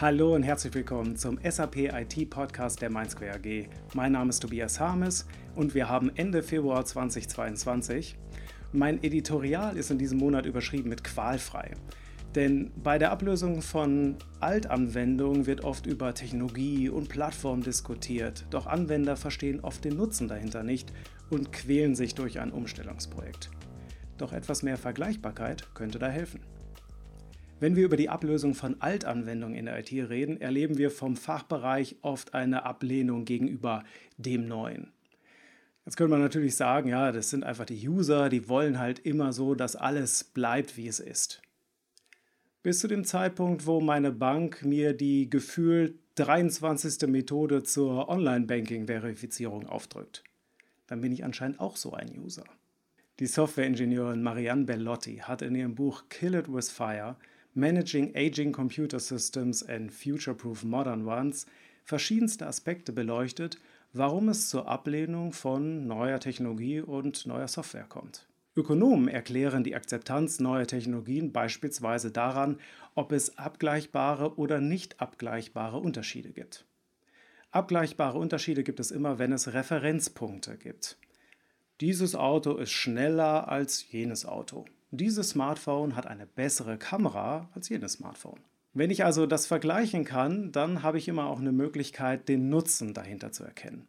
Hallo und herzlich willkommen zum SAP IT Podcast der Mainsquare AG. Mein Name ist Tobias Harmes und wir haben Ende Februar 2022. Mein Editorial ist in diesem Monat überschrieben mit qualfrei. Denn bei der Ablösung von Altanwendungen wird oft über Technologie und Plattform diskutiert, doch Anwender verstehen oft den Nutzen dahinter nicht und quälen sich durch ein Umstellungsprojekt. Doch etwas mehr Vergleichbarkeit könnte da helfen. Wenn wir über die Ablösung von Altanwendungen in der IT reden, erleben wir vom Fachbereich oft eine Ablehnung gegenüber dem Neuen. Jetzt könnte man natürlich sagen, ja, das sind einfach die User, die wollen halt immer so, dass alles bleibt, wie es ist. Bis zu dem Zeitpunkt, wo meine Bank mir die gefühlt 23. Methode zur Online-Banking-Verifizierung aufdrückt. Dann bin ich anscheinend auch so ein User. Die Software-Ingenieurin Marianne Bellotti hat in ihrem Buch Kill It With Fire Managing Aging Computer Systems and Future-Proof Modern Ones verschiedenste Aspekte beleuchtet, warum es zur Ablehnung von neuer Technologie und neuer Software kommt. Ökonomen erklären die Akzeptanz neuer Technologien beispielsweise daran, ob es abgleichbare oder nicht abgleichbare Unterschiede gibt. Abgleichbare Unterschiede gibt es immer, wenn es Referenzpunkte gibt. Dieses Auto ist schneller als jenes Auto. Dieses Smartphone hat eine bessere Kamera als jenes Smartphone. Wenn ich also das vergleichen kann, dann habe ich immer auch eine Möglichkeit, den Nutzen dahinter zu erkennen.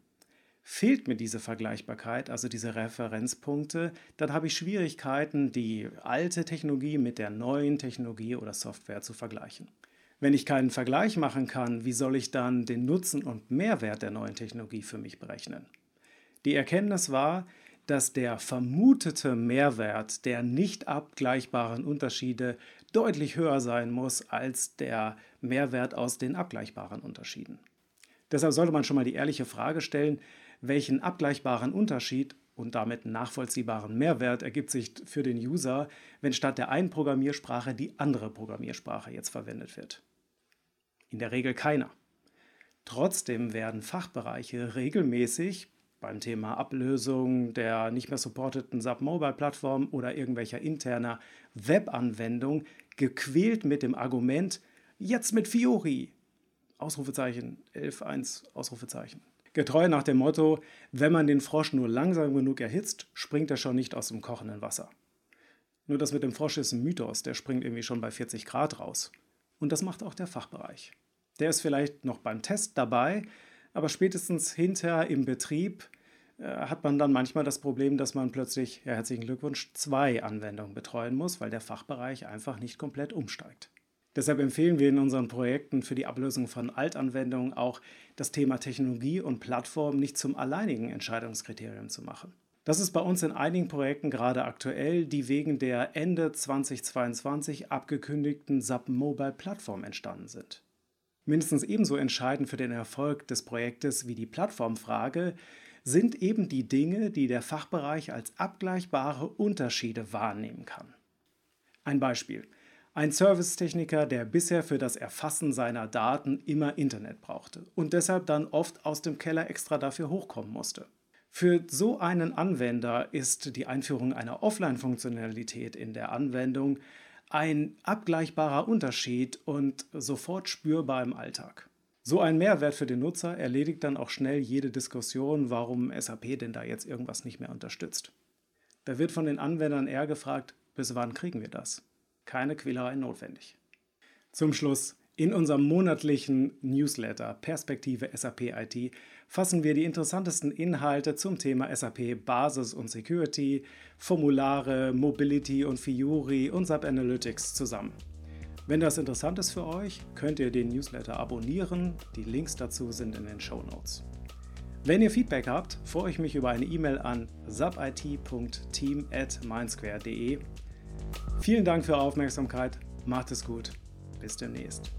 Fehlt mir diese Vergleichbarkeit, also diese Referenzpunkte, dann habe ich Schwierigkeiten, die alte Technologie mit der neuen Technologie oder Software zu vergleichen. Wenn ich keinen Vergleich machen kann, wie soll ich dann den Nutzen und Mehrwert der neuen Technologie für mich berechnen? Die Erkenntnis war, dass der vermutete Mehrwert der nicht abgleichbaren Unterschiede deutlich höher sein muss als der Mehrwert aus den abgleichbaren Unterschieden. Deshalb sollte man schon mal die ehrliche Frage stellen, welchen abgleichbaren Unterschied und damit nachvollziehbaren Mehrwert ergibt sich für den User, wenn statt der einen Programmiersprache die andere Programmiersprache jetzt verwendet wird. In der Regel keiner. Trotzdem werden Fachbereiche regelmäßig beim Thema Ablösung der nicht mehr supporteten SAP-Mobile-Plattform oder irgendwelcher interner Webanwendung gequält mit dem Argument, jetzt mit Fiori. Ausrufezeichen, 11.1, Ausrufezeichen. Getreu nach dem Motto, wenn man den Frosch nur langsam genug erhitzt, springt er schon nicht aus dem kochenden Wasser. Nur das mit dem Frosch ist ein Mythos, der springt irgendwie schon bei 40 Grad raus. Und das macht auch der Fachbereich. Der ist vielleicht noch beim Test dabei, aber spätestens hinter im Betrieb äh, hat man dann manchmal das Problem, dass man plötzlich, ja, herzlichen Glückwunsch, zwei Anwendungen betreuen muss, weil der Fachbereich einfach nicht komplett umsteigt. Deshalb empfehlen wir in unseren Projekten für die Ablösung von Altanwendungen auch, das Thema Technologie und Plattform nicht zum alleinigen Entscheidungskriterium zu machen. Das ist bei uns in einigen Projekten gerade aktuell, die wegen der Ende 2022 abgekündigten SAP Mobile Plattform entstanden sind. Mindestens ebenso entscheidend für den Erfolg des Projektes wie die Plattformfrage sind eben die Dinge, die der Fachbereich als abgleichbare Unterschiede wahrnehmen kann. Ein Beispiel. Ein Servicetechniker, der bisher für das Erfassen seiner Daten immer Internet brauchte und deshalb dann oft aus dem Keller extra dafür hochkommen musste. Für so einen Anwender ist die Einführung einer Offline-Funktionalität in der Anwendung ein abgleichbarer Unterschied und sofort spürbar im Alltag. So ein Mehrwert für den Nutzer erledigt dann auch schnell jede Diskussion, warum SAP denn da jetzt irgendwas nicht mehr unterstützt. Da wird von den Anwendern eher gefragt, bis wann kriegen wir das? Keine Quälerei notwendig. Zum Schluss in unserem monatlichen Newsletter Perspektive SAP IT fassen wir die interessantesten Inhalte zum Thema SAP Basis und Security, Formulare, Mobility und Fiori und SAP Analytics zusammen. Wenn das interessant ist für euch, könnt ihr den Newsletter abonnieren. Die Links dazu sind in den Show Notes. Wenn ihr Feedback habt, freue ich mich über eine E-Mail an subit.team@mindsquare.de. Vielen Dank für eure Aufmerksamkeit. Macht es gut. Bis demnächst.